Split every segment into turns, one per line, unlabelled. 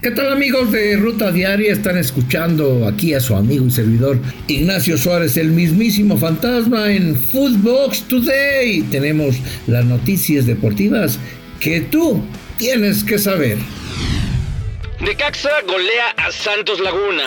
¿Qué tal amigos de Ruta Diaria? Están escuchando aquí a su amigo y servidor Ignacio Suárez, el mismísimo fantasma en Footbox Today. Tenemos las noticias deportivas que tú tienes que saber.
Necaxa golea a Santos Laguna.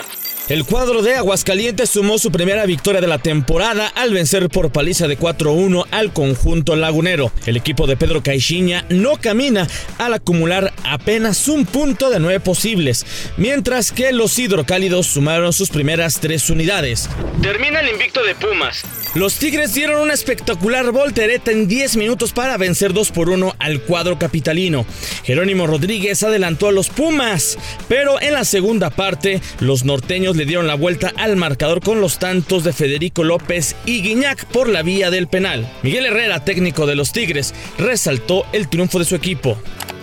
El cuadro de Aguascalientes sumó su primera victoria de la temporada al vencer por paliza de 4-1 al conjunto lagunero. El equipo de Pedro Caixinha no camina al acumular apenas un punto de nueve posibles, mientras que los hidrocálidos sumaron sus primeras tres unidades.
Termina el invicto de Pumas.
Los Tigres dieron una espectacular voltereta en 10 minutos para vencer 2 por 1 al cuadro capitalino. Jerónimo Rodríguez adelantó a los Pumas, pero en la segunda parte los norteños le dieron la vuelta al marcador con los tantos de Federico López y Guiñac por la vía del penal. Miguel Herrera, técnico de los Tigres, resaltó el triunfo de su equipo.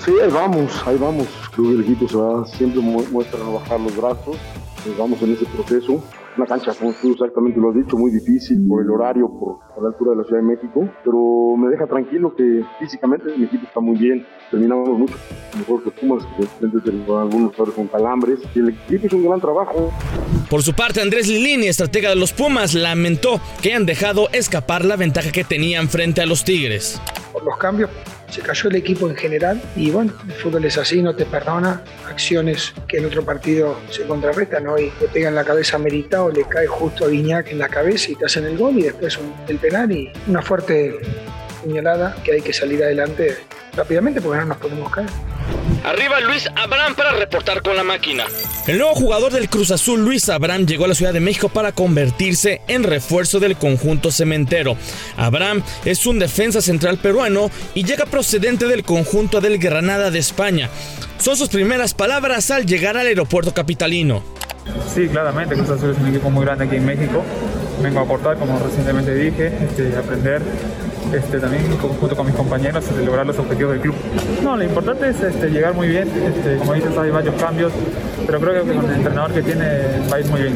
Sí, ahí vamos, ahí vamos. Creo que el equipo se va, siempre muestra bajar los brazos. Vamos en ese proceso una cancha, como tú exactamente lo has dicho, muy difícil por el horario, por, la altura de la Ciudad de México, pero me deja tranquilo que físicamente mi equipo está muy bien, terminamos mucho mejor que Pumas, que algunos jugadores con calambres, y el equipo hizo un gran trabajo.
Por su parte, Andrés Lilini, estratega de los Pumas, lamentó que han dejado escapar la ventaja que tenían frente a los Tigres.
Por los cambios se cayó el equipo en general y bueno, el fútbol es así, no te perdona. Acciones que en otro partido se contrarrestan, hoy te pegan la cabeza a o le cae justo a Viñac en la cabeza y te hacen el gol y después el penal y una fuerte puñalada que hay que salir adelante rápidamente porque no nos podemos caer.
Arriba Luis Abraham para reportar con la máquina.
El nuevo jugador del Cruz Azul, Luis Abraham, llegó a la Ciudad de México para convertirse en refuerzo del conjunto cementero. Abraham es un defensa central peruano y llega procedente del conjunto del Granada de España. Son sus primeras palabras al llegar al aeropuerto capitalino.
Sí, claramente, Cruz Azul es un equipo muy grande aquí en México. Vengo a aportar, como recientemente dije, este, aprender este, también junto con mis compañeros de lograr los objetivos del club. No, lo importante es este, llegar muy bien, este, como dices hay varios cambios, pero creo que con el entrenador que tiene va a ir muy bien.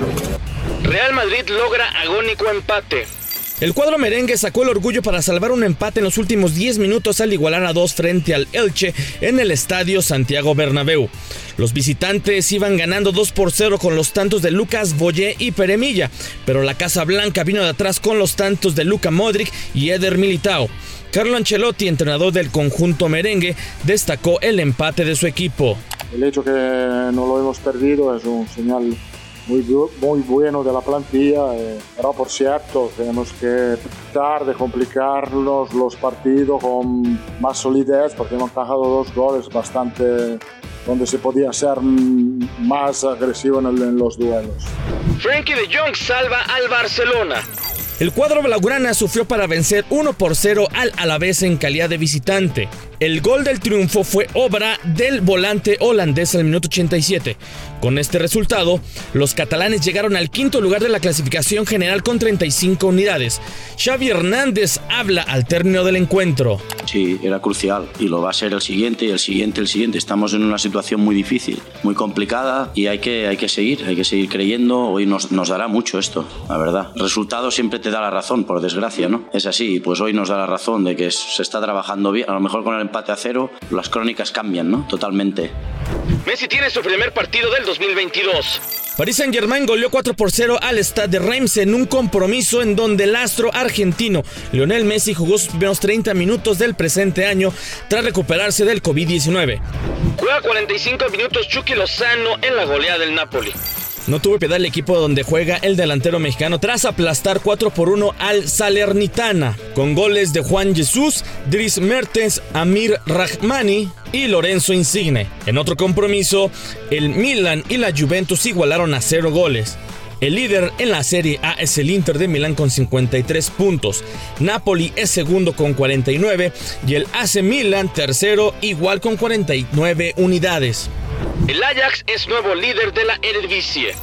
Real Madrid logra agónico empate.
El cuadro merengue sacó el orgullo para salvar un empate en los últimos 10 minutos al igualar a dos frente al Elche en el estadio Santiago Bernabéu. Los visitantes iban ganando 2 por 0 con los tantos de Lucas Boyé y Peremilla, pero la Casa Blanca vino de atrás con los tantos de Luca Modric y Eder Militao. Carlo Ancelotti, entrenador del conjunto merengue, destacó el empate de su equipo.
El hecho que no lo hemos perdido es un señal muy, muy bueno de la plantilla, eh, pero por cierto tenemos que tratar de complicarnos los partidos con más solidez porque hemos encajado dos goles bastante donde se podía ser más agresivo en, en los duelos.
Frankie de Jong salva al Barcelona.
El cuadro blaugrana sufrió para vencer 1 por 0 al Alavés en calidad de visitante. El gol del triunfo fue obra del volante holandés al minuto 87. Con este resultado, los catalanes llegaron al quinto lugar de la clasificación general con 35 unidades. Xavi Hernández habla al término del encuentro.
Sí, era crucial y lo va a ser el siguiente el siguiente, el siguiente. Estamos en una situación muy difícil, muy complicada y hay que, hay que seguir, hay que seguir creyendo. Hoy nos, nos dará mucho esto, la verdad. El resultado siempre te da la razón, por desgracia, ¿no? Es así, pues hoy nos da la razón de que se está trabajando bien. A lo mejor con el empate a cero, las crónicas cambian, ¿no? Totalmente.
Messi tiene su primer partido del 2022.
Paris Saint-Germain goleó 4 por 0 al Stade de Reims en un compromiso en donde el astro argentino Lionel Messi jugó sus primeros 30 minutos del presente año tras recuperarse del COVID-19.
Juega 45 minutos Chucky Lozano en la goleada del Napoli.
No tuvo piedad el equipo donde juega el delantero mexicano tras aplastar 4 por 1 al Salernitana, con goles de Juan Jesús, Dries Mertens, Amir Rahmani y Lorenzo Insigne. En otro compromiso, el Milan y la Juventus igualaron a 0 goles. El líder en la Serie A es el Inter de Milán con 53 puntos. Napoli es segundo con 49 y el AC Milan tercero igual con 49 unidades.
El Ajax es nuevo líder de la Eredivisie.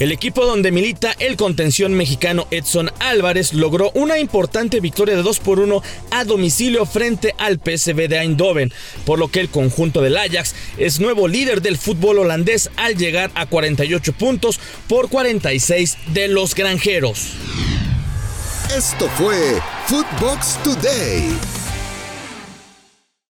El equipo donde milita el contención mexicano Edson Álvarez logró una importante victoria de 2 por 1 a domicilio frente al PSV de Eindhoven, por lo que el conjunto del Ajax es nuevo líder del fútbol holandés al llegar a 48 puntos por 46 de los granjeros.
Esto fue Footbox Today.